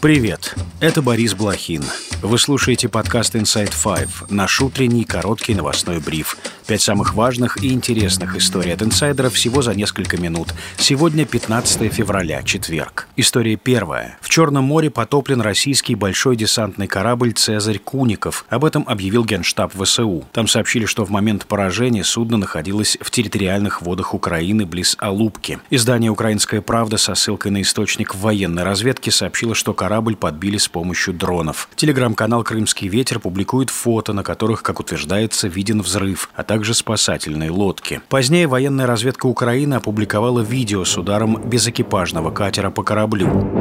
Привет, это Борис Блохин. Вы слушаете подкаст Inside Five, наш утренний короткий новостной бриф. Пять самых важных и интересных историй от инсайдеров всего за несколько минут. Сегодня 15 февраля, четверг. История первая. В Черном море потоплен российский большой десантный корабль «Цезарь Куников». Об этом объявил Генштаб ВСУ. Там сообщили, что в момент поражения судно находилось в территориальных водах Украины близ Алупки. Издание «Украинская правда» со ссылкой на источник военной разведки сообщило, что корабль подбили с помощью дронов. Телеграм-канал «Крымский ветер» публикует фото, на которых, как утверждается, виден взрыв, а также спасательные лодки. Позднее военная разведка Украины опубликовала видео с ударом безэкипажного катера по кораблю.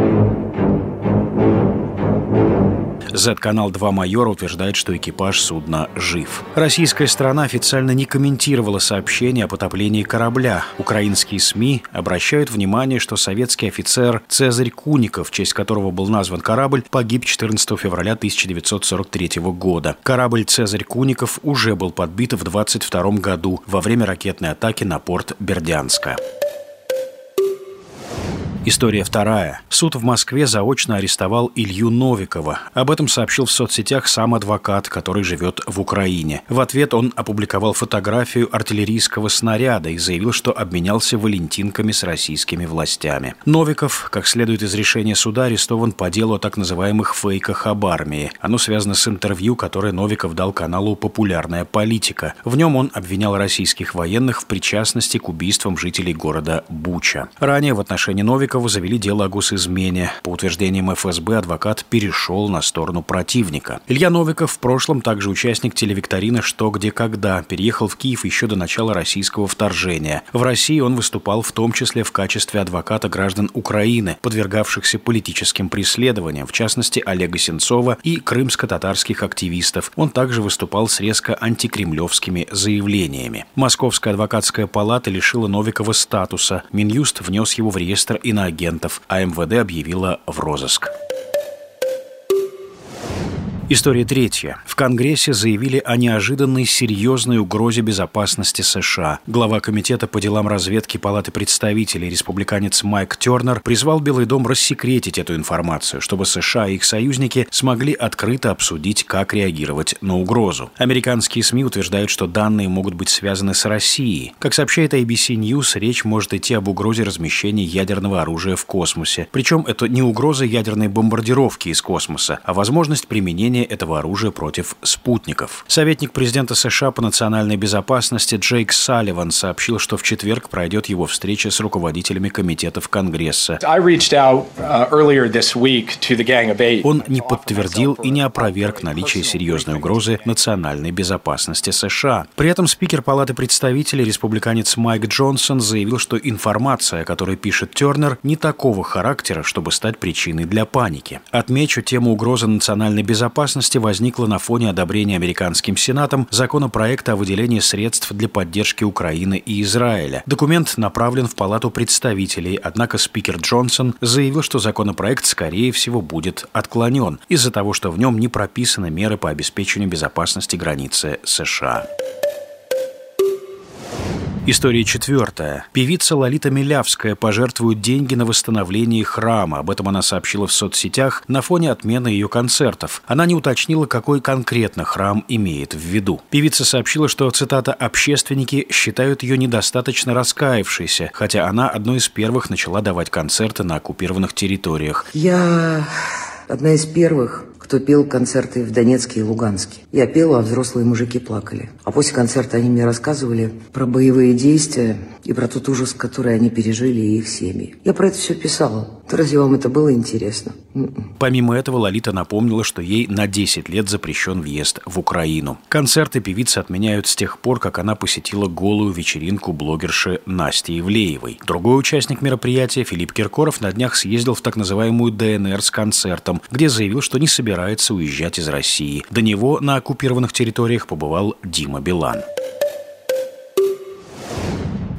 Z-канал 2 «Майор» утверждает, что экипаж судна жив. Российская сторона официально не комментировала сообщение о потоплении корабля. Украинские СМИ обращают внимание, что советский офицер Цезарь Куников, в честь которого был назван корабль, погиб 14 февраля 1943 года. Корабль Цезарь Куников уже был подбит в 22 году во время ракетной атаки на порт Бердянска. История вторая. Суд в Москве заочно арестовал Илью Новикова. Об этом сообщил в соцсетях сам адвокат, который живет в Украине. В ответ он опубликовал фотографию артиллерийского снаряда и заявил, что обменялся валентинками с российскими властями. Новиков, как следует из решения суда, арестован по делу о так называемых фейках об армии. Оно связано с интервью, которое Новиков дал каналу «Популярная политика». В нем он обвинял российских военных в причастности к убийствам жителей города Буча. Ранее в отношении Новикова Новикова завели дело о госизмене. По утверждениям ФСБ, адвокат перешел на сторону противника. Илья Новиков в прошлом также участник телевикторины «Что, где, когда». Переехал в Киев еще до начала российского вторжения. В России он выступал в том числе в качестве адвоката граждан Украины, подвергавшихся политическим преследованиям, в частности Олега Сенцова и крымско-татарских активистов. Он также выступал с резко антикремлевскими заявлениями. Московская адвокатская палата лишила Новикова статуса. Минюст внес его в реестр иностранных иноагентов, а МВД объявила в розыск. История третья. В Конгрессе заявили о неожиданной серьезной угрозе безопасности США. Глава Комитета по делам разведки Палаты представителей, республиканец Майк Тернер, призвал Белый дом рассекретить эту информацию, чтобы США и их союзники смогли открыто обсудить, как реагировать на угрозу. Американские СМИ утверждают, что данные могут быть связаны с Россией. Как сообщает ABC News, речь может идти об угрозе размещения ядерного оружия в космосе. Причем это не угроза ядерной бомбардировки из космоса, а возможность применения применения этого оружия против спутников. Советник президента США по национальной безопасности Джейк Салливан сообщил, что в четверг пройдет его встреча с руководителями комитетов Конгресса. Uh, Он не подтвердил и не опроверг наличие серьезной угрозы национальной безопасности США. При этом спикер Палаты представителей, республиканец Майк Джонсон, заявил, что информация, о которой пишет Тернер, не такого характера, чтобы стать причиной для паники. Отмечу тему угрозы национальной безопасности безопасности возникла на фоне одобрения американским Сенатом законопроекта о выделении средств для поддержки Украины и Израиля. Документ направлен в Палату представителей, однако спикер Джонсон заявил, что законопроект, скорее всего, будет отклонен из-за того, что в нем не прописаны меры по обеспечению безопасности границы США. История четвертая. Певица Лолита Милявская пожертвует деньги на восстановление храма. Об этом она сообщила в соцсетях на фоне отмены ее концертов. Она не уточнила, какой конкретно храм имеет в виду. Певица сообщила, что, цитата, «общественники считают ее недостаточно раскаявшейся, хотя она одной из первых начала давать концерты на оккупированных территориях». Я одна из первых, кто пел концерты в Донецке и Луганске. Я пела, а взрослые мужики плакали. А после концерта они мне рассказывали про боевые действия и про тот ужас, который они пережили и их семьи. Я про это все писала. Разве вам это было интересно? М-м. Помимо этого, Лолита напомнила, что ей на 10 лет запрещен въезд в Украину. Концерты певицы отменяют с тех пор, как она посетила голую вечеринку блогерши Насти Ивлеевой. Другой участник мероприятия, Филипп Киркоров, на днях съездил в так называемую ДНР с концертом, где заявил, что не собирается уезжать из России. До него на оккупированных территориях побывал Дима Билан.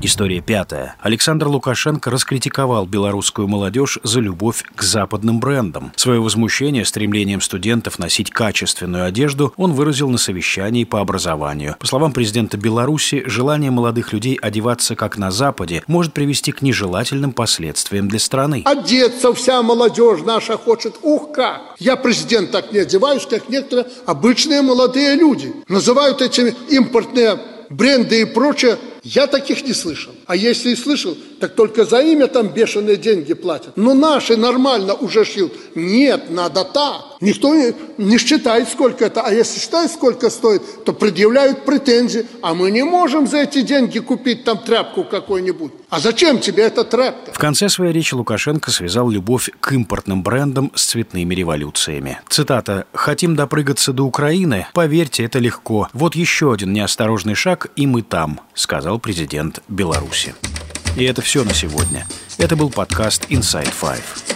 История пятая. Александр Лукашенко раскритиковал белорусскую молодежь за любовь к западным брендам. Свое возмущение стремлением студентов носить качественную одежду он выразил на совещании по образованию. По словам президента Беларуси, желание молодых людей одеваться как на Западе может привести к нежелательным последствиям для страны. Одеться вся молодежь наша хочет. Ух как! Я президент так не одеваюсь, как некоторые обычные молодые люди. Называют эти импортные бренды и прочее я таких не слышал. А если и слышал, так только за имя там бешеные деньги платят. Но наши нормально уже шьют. Нет, надо так. Никто не, не считает, сколько это. А если считает, сколько стоит, то предъявляют претензии. А мы не можем за эти деньги купить там тряпку какой-нибудь. А зачем тебе эта тряпка? В конце своей речи Лукашенко связал любовь к импортным брендам с цветными революциями. Цитата «Хотим допрыгаться до Украины? Поверьте, это легко. Вот еще один неосторожный шаг, и мы там», сказал президент Беларуси. И это все на сегодня. Это был подкаст Inside Five.